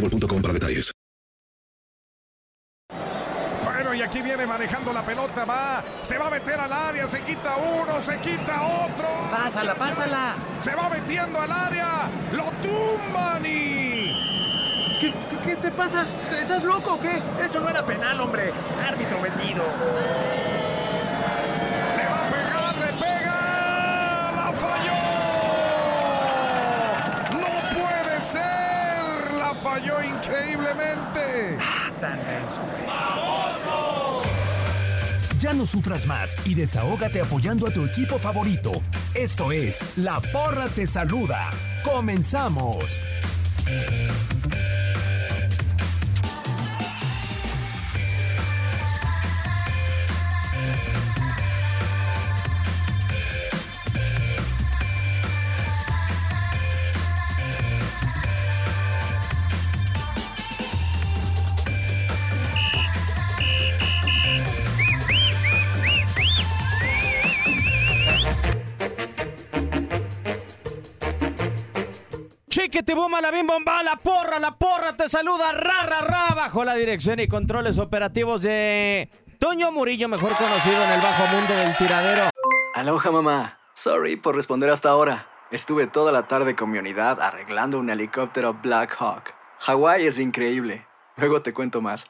boostmobile.com para detalles. Bueno, y aquí viene manejando la pelota, va, se va a meter al área, se quita uno, se quita otro. Pásala, pásala. Se va metiendo al área, lo tumban y... ¿Qué, qué, qué te pasa? ¿Estás loco o qué? Eso no era penal, hombre. Árbitro vendido. Le va a pegar, le pega, la falló. No puede ser, la falló increíblemente. Ah, tan. Ya no sufras más y desahógate apoyando a tu equipo favorito. Esto es La Porra Te Saluda. ¡Comenzamos! Chiquete bomba, la bim bomba, la porra, la porra te saluda, ra, ra, ra, bajo la dirección y controles operativos de Toño Murillo, mejor conocido en el bajo mundo del tiradero. Aloha mamá, sorry por responder hasta ahora. Estuve toda la tarde con mi unidad arreglando un helicóptero Blackhawk. Hawái es increíble. Luego te cuento más.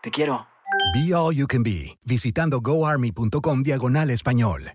Te quiero. Be All You Can Be, visitando goarmy.com diagonal español.